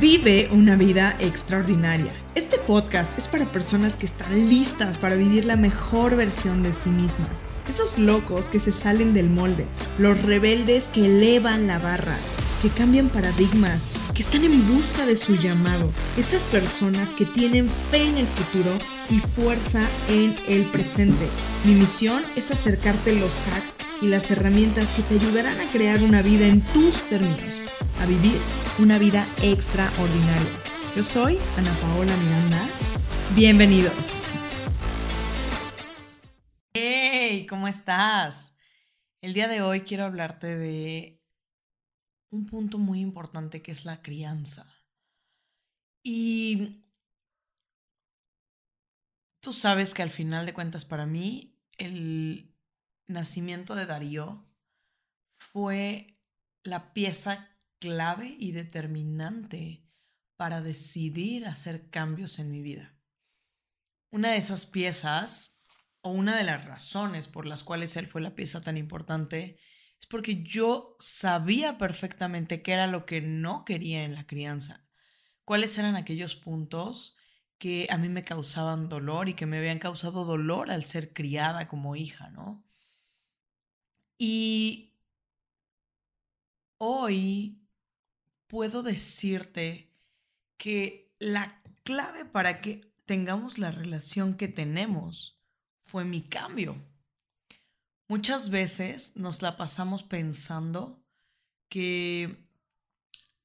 Vive una vida extraordinaria. Este podcast es para personas que están listas para vivir la mejor versión de sí mismas. Esos locos que se salen del molde, los rebeldes que elevan la barra, que cambian paradigmas, que están en busca de su llamado. Estas personas que tienen fe en el futuro y fuerza en el presente. Mi misión es acercarte los hacks y las herramientas que te ayudarán a crear una vida en tus términos, a vivir una vida extraordinaria. Yo soy Ana Paola Miranda. Bienvenidos. Hey, ¿cómo estás? El día de hoy quiero hablarte de un punto muy importante que es la crianza. Y tú sabes que al final de cuentas para mí el nacimiento de Darío fue la pieza clave y determinante para decidir hacer cambios en mi vida. Una de esas piezas, o una de las razones por las cuales él fue la pieza tan importante, es porque yo sabía perfectamente qué era lo que no quería en la crianza, cuáles eran aquellos puntos que a mí me causaban dolor y que me habían causado dolor al ser criada como hija, ¿no? Y hoy puedo decirte que la clave para que tengamos la relación que tenemos fue mi cambio. Muchas veces nos la pasamos pensando que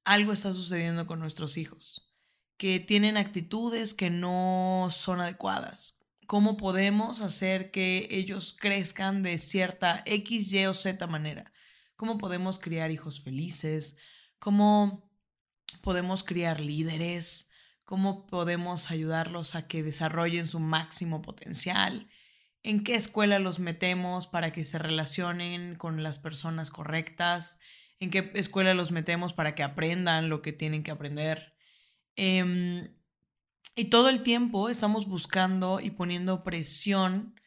algo está sucediendo con nuestros hijos, que tienen actitudes que no son adecuadas. ¿Cómo podemos hacer que ellos crezcan de cierta X, Y o Z manera? ¿Cómo podemos criar hijos felices? Cómo podemos criar líderes, cómo podemos ayudarlos a que desarrollen su máximo potencial, en qué escuela los metemos para que se relacionen con las personas correctas, en qué escuela los metemos para que aprendan lo que tienen que aprender. Em, y todo el tiempo estamos buscando y poniendo presión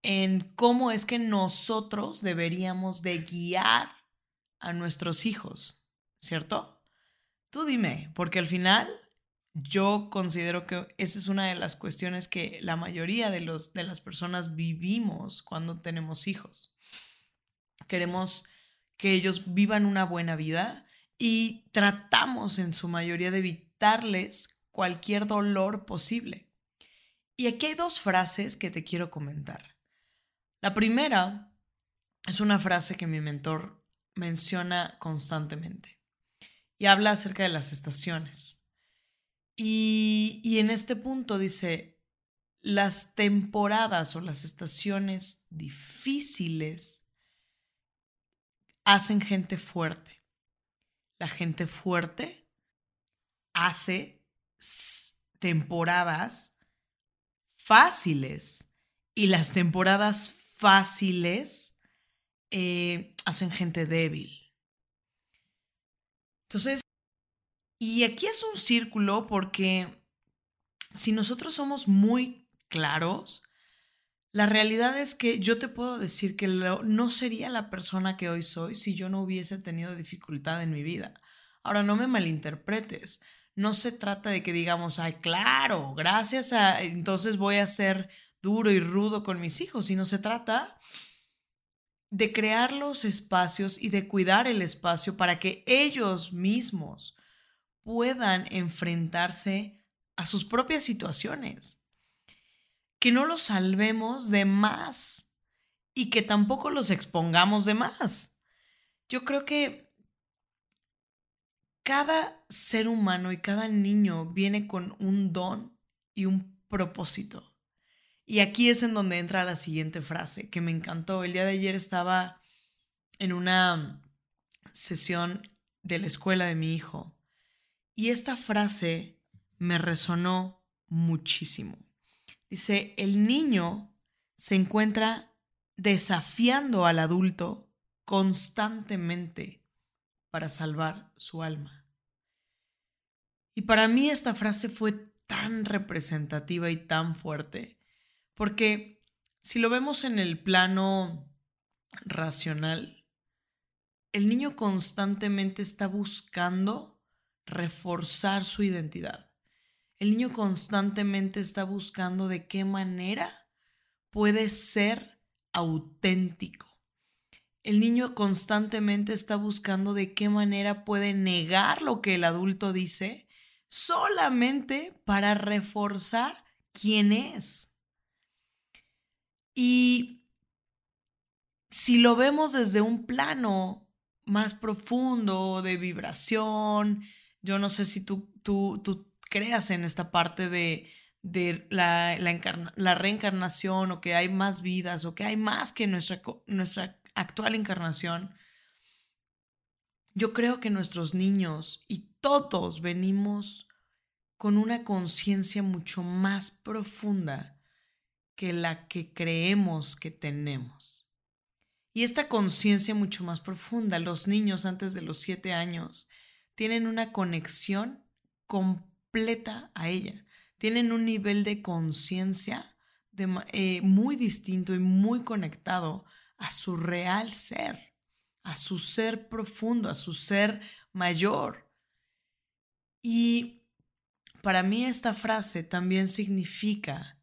en cómo es que nosotros deberíamos de guiar a nuestros hijos. ¿Cierto? Tú dime, porque al final yo considero que esa es una de las cuestiones que la mayoría de, los, de las personas vivimos cuando tenemos hijos. Queremos que ellos vivan una buena vida y tratamos en su mayoría de evitarles cualquier dolor posible. Y aquí hay dos frases que te quiero comentar. La primera es una frase que mi mentor menciona constantemente y habla acerca de las estaciones. Y, y en este punto dice, las temporadas o las estaciones difíciles hacen gente fuerte. La gente fuerte hace temporadas fáciles y las temporadas fáciles eh, hacen gente débil. Entonces, y aquí es un círculo porque si nosotros somos muy claros, la realidad es que yo te puedo decir que no sería la persona que hoy soy si yo no hubiese tenido dificultad en mi vida. Ahora, no me malinterpretes. No se trata de que digamos, ay, claro, gracias a, entonces voy a ser duro y rudo con mis hijos, sino se trata de crear los espacios y de cuidar el espacio para que ellos mismos puedan enfrentarse a sus propias situaciones. Que no los salvemos de más y que tampoco los expongamos de más. Yo creo que cada ser humano y cada niño viene con un don y un propósito. Y aquí es en donde entra la siguiente frase que me encantó. El día de ayer estaba en una sesión de la escuela de mi hijo y esta frase me resonó muchísimo. Dice, el niño se encuentra desafiando al adulto constantemente para salvar su alma. Y para mí esta frase fue tan representativa y tan fuerte porque si lo vemos en el plano racional, el niño constantemente está buscando reforzar su identidad. El niño constantemente está buscando de qué manera puede ser auténtico. El niño constantemente está buscando de qué manera puede negar lo que el adulto dice solamente para reforzar quién es. Y si lo vemos desde un plano más profundo de vibración, yo no sé si tú, tú, tú creas en esta parte de, de la, la, reencarnación o que hay más vidas o que hay más que nuestra, nuestra actual encarnación. Yo creo que nuestros niños y todos venimos con una conciencia mucho más profunda que la que creemos que tenemos. Y esta conciencia mucho más profunda, los niños antes de los siete años tienen una conexión completa a ella, tienen un nivel de conciencia eh, muy distinto y muy conectado a su real ser, a su ser profundo, a su ser mayor. Y para mí esta frase también significa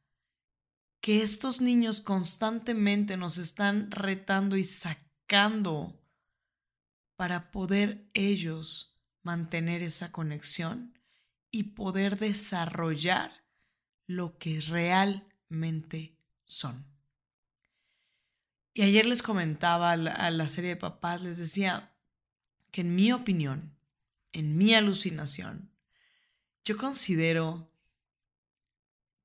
que estos niños constantemente nos están retando y sacando para poder ellos mantener esa conexión y poder desarrollar lo que realmente son. Y ayer les comentaba a la, serie de papás, les decía que en mi opinión, en mi alucinación, yo considero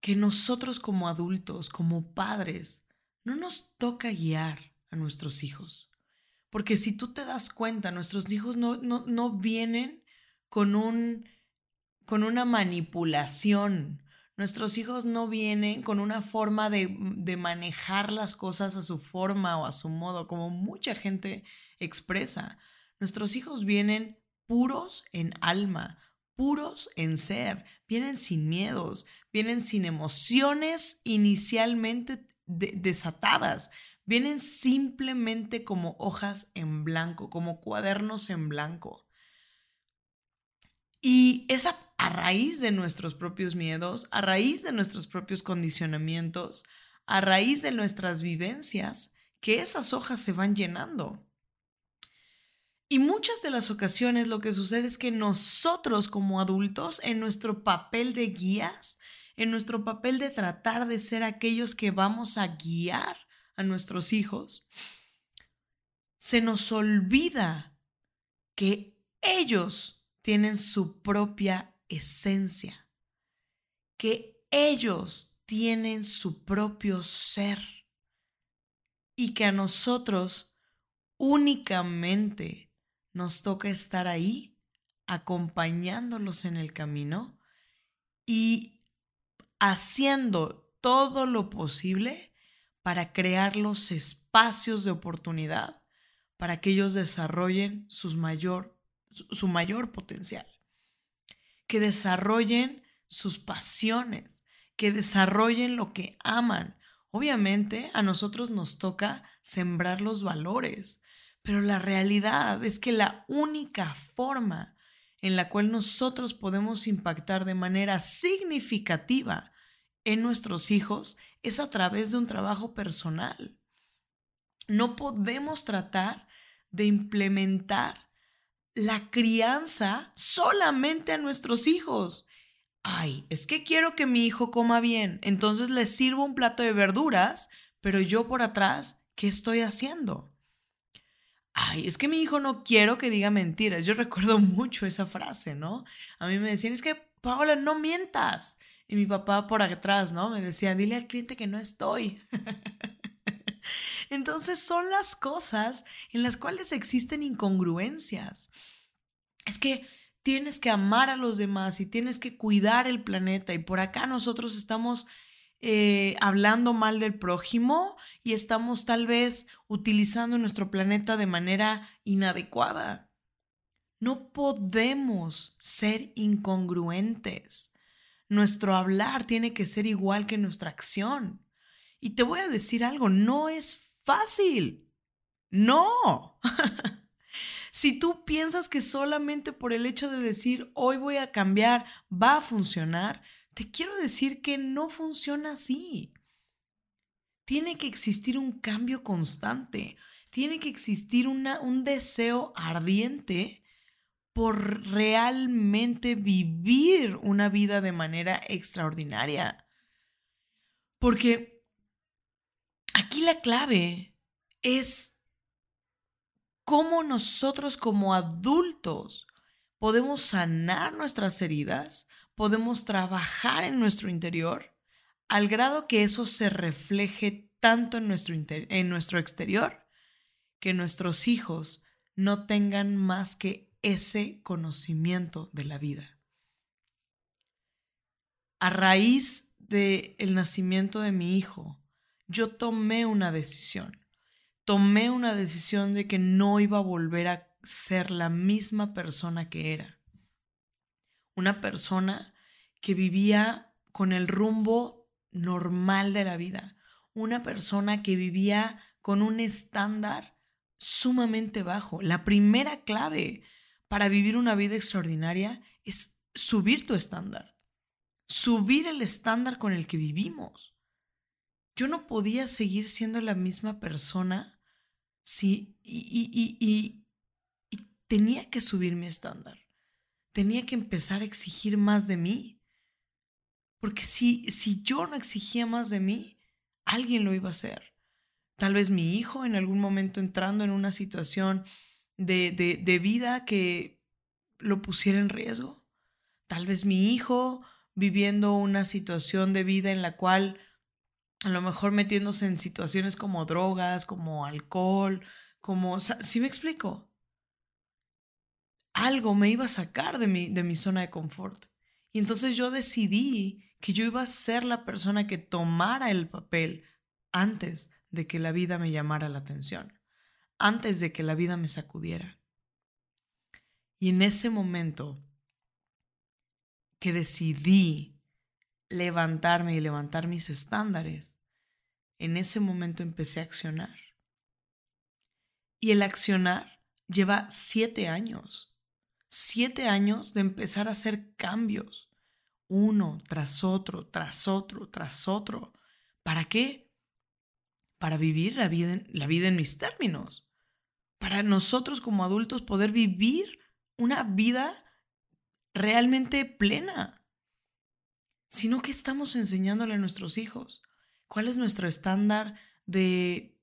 que nosotros como adultos, como padres, no nos toca guiar a nuestros hijos. Porque si tú te das cuenta, nuestros hijos no, no, vienen con, un, con una manipulación. Nuestros hijos no vienen con una forma de, de manejar las cosas a su forma o a su modo, como mucha gente expresa. Nuestros hijos vienen puros en alma, puros en ser, vienen sin miedos, vienen sin emociones inicialmente desatadas, vienen simplemente como hojas en blanco, como cuadernos en blanco. Y es a, raíz de nuestros propios miedos, a raíz de nuestros propios condicionamientos, a raíz de nuestras vivencias, que esas hojas se van llenando. Y muchas de las ocasiones lo que sucede es que nosotros como adultos, en nuestro papel de guías, en nuestro papel de tratar de ser aquellos que vamos a guiar a nuestros hijos, se nos olvida que ellos tienen su propia esencia, que ellos tienen su propio ser y que a nosotros únicamente nos toca estar ahí acompañándolos en el camino y haciendo todo lo posible para crear los espacios de oportunidad para que ellos desarrollen mayor, su mayor potencial, que desarrollen sus pasiones, que desarrollen lo que aman. Obviamente a nosotros nos toca sembrar los valores, pero la realidad es que la única forma en la cual nosotros podemos impactar de manera significativa en nuestros hijos es a través de un trabajo personal. No podemos tratar de implementar la crianza solamente a nuestros hijos. Ay, es que quiero que mi hijo coma bien, entonces le sirvo un plato de verduras, pero yo por atrás, ¿qué estoy haciendo? Ay, es que mi hijo no quiero que diga mentiras. Yo recuerdo mucho esa frase, ¿no? A mí me decían, es que, Paola, no mientas. Y mi papá por atrás, ¿no? Me decía, dile al cliente que no estoy. Entonces son las cosas en las cuales existen incongruencias. Es que tienes que amar a los demás y tienes que cuidar el planeta y por acá nosotros estamos eh, hablando mal del prójimo y estamos tal vez utilizando nuestro planeta de manera inadecuada. No podemos ser incongruentes. Nuestro hablar tiene que ser igual que nuestra acción. Y te voy a decir algo, no es fácil. No. Si tú piensas que solamente por el hecho de decir hoy voy a cambiar va a funcionar, te quiero decir que no funciona así. Tiene que existir un cambio constante, tiene que existir una, un deseo ardiente por realmente vivir una vida de manera extraordinaria. Porque aquí la clave es cómo nosotros como adultos podemos sanar nuestras heridas, podemos trabajar en nuestro interior, al grado que eso se refleje tanto en nuestro, en nuestro exterior, que nuestros hijos no tengan más que ese conocimiento de la vida. A raíz del el nacimiento de mi hijo, yo tomé una decisión tomé una decisión de que no iba a volver a ser la misma persona que era. Una persona que vivía con el rumbo normal de la vida. Una persona que vivía con un estándar sumamente bajo. La primera clave para vivir una vida extraordinaria es subir tu estándar. Subir el estándar con el que vivimos. Yo no podía seguir siendo la misma persona Sí, y, y, tenía que subir mi estándar. Tenía que empezar a exigir más de mí. Porque si, si yo no exigía más de mí, alguien lo iba a hacer. Tal vez mi hijo en algún momento entrando en una situación de, de, de vida que lo pusiera en riesgo. Tal vez mi hijo viviendo una situación de vida en la cual a lo mejor metiéndose en situaciones como drogas, como alcohol, como... ¿Sí me explico? Algo me iba a sacar de mi, de mi zona de confort. Y entonces yo decidí que yo iba a ser la persona que tomara el papel antes de que la vida me llamara la atención, antes de que la vida me sacudiera. Y en ese momento que decidí levantarme y levantar mis estándares, en ese momento empecé a accionar. Y el accionar lleva siete años. Siete años de empezar a hacer cambios. Uno tras otro, tras otro, tras otro. ¿Para qué? Para vivir la vida, en, la vida en mis términos. Para nosotros como adultos poder vivir una vida realmente plena. Sino que estamos enseñándole a nuestros hijos. ¿Cuál es nuestro estándar de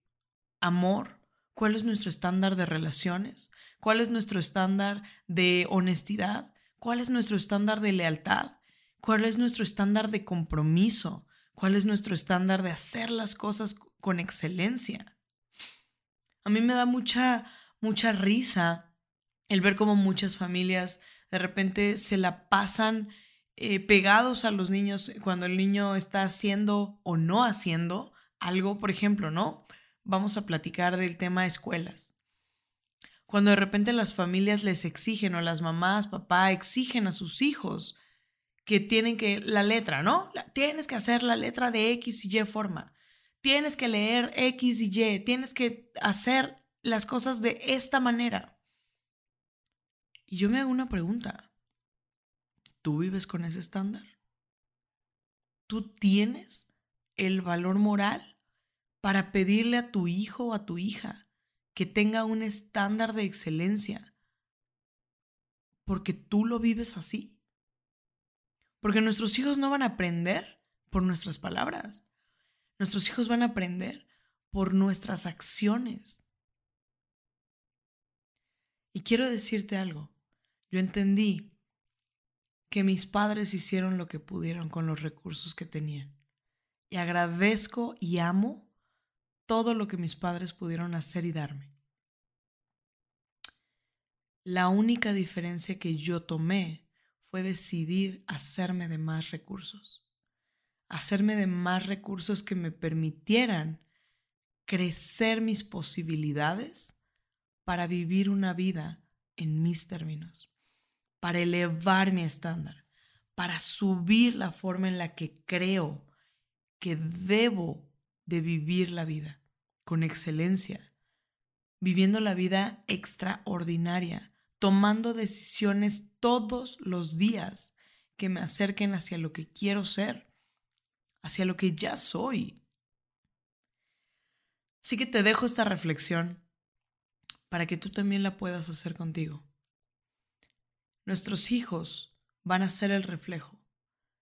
amor? ¿Cuál es nuestro estándar de relaciones? ¿Cuál es nuestro estándar de honestidad? ¿Cuál es nuestro estándar de lealtad? ¿Cuál es nuestro estándar de compromiso? ¿Cuál es nuestro estándar de hacer las cosas con excelencia? A mí me da mucha, mucha risa el ver cómo muchas familias de repente se la pasan eh, pegados a los niños cuando el niño está haciendo o no haciendo algo, por ejemplo, ¿no? Vamos a platicar del tema escuelas. Cuando de repente las familias les exigen o las mamás, papá exigen a sus hijos que tienen que la letra, ¿no? tienes que hacer la letra de X y Y forma. Tienes que leer X y Y, tienes que hacer las cosas de esta manera. Y yo me hago una pregunta. ¿Tú vives con ese estándar? ¿Tú tienes el valor moral para pedirle a tu hijo o a tu hija que tenga un estándar de excelencia? Porque tú lo vives así. Porque nuestros hijos no van a aprender por nuestras palabras. Nuestros hijos van a aprender por nuestras acciones. Y quiero decirte algo. Yo entendí que mis padres hicieron lo que pudieron con los recursos que tenían. Y agradezco y amo todo lo que mis padres pudieron hacer y darme. La única diferencia que yo tomé fue decidir hacerme de más recursos. Hacerme de más recursos que me permitieran crecer mis posibilidades para vivir una vida en mis términos para elevar mi estándar, para subir la forma en la que creo que debo de vivir la vida con excelencia, viviendo la vida extraordinaria, tomando decisiones todos los días que me acerquen hacia lo que quiero ser, hacia lo que ya soy. Así que te dejo esta reflexión para que tú también la puedas hacer contigo. Nuestros hijos van a ser el reflejo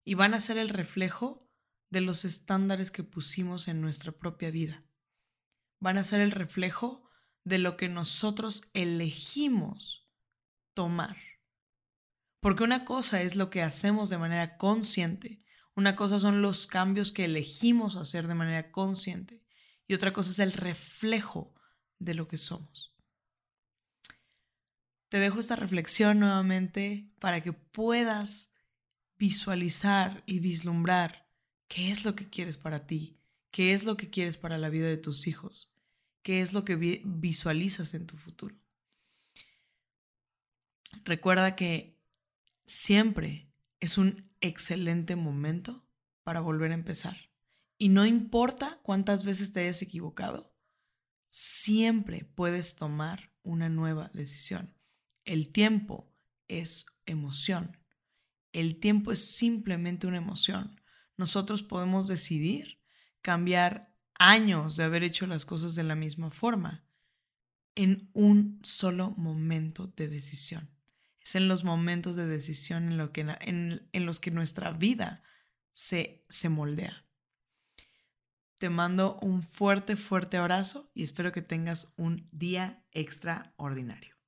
y van a ser el reflejo de los estándares que pusimos en nuestra propia vida. Van a ser el reflejo de lo que nosotros elegimos tomar. Porque una cosa es lo que hacemos de manera consciente, una cosa son los cambios que elegimos hacer de manera consciente y otra cosa es el reflejo de lo que somos. Te dejo esta reflexión nuevamente para que puedas visualizar y vislumbrar qué es lo que quieres para ti, qué es lo que quieres para la vida de tus hijos, qué es lo que visualizas en tu futuro. Recuerda que siempre es un excelente momento para volver a empezar. Y no importa cuántas veces te hayas equivocado, siempre puedes tomar una nueva decisión. El tiempo es emoción. El tiempo es simplemente una emoción. Nosotros podemos decidir cambiar años de haber hecho las cosas de la misma forma en un solo momento de decisión. Es en los momentos de decisión en, los que nuestra vida se, se moldea. Te mando un fuerte, fuerte abrazo y espero que tengas un día extraordinario.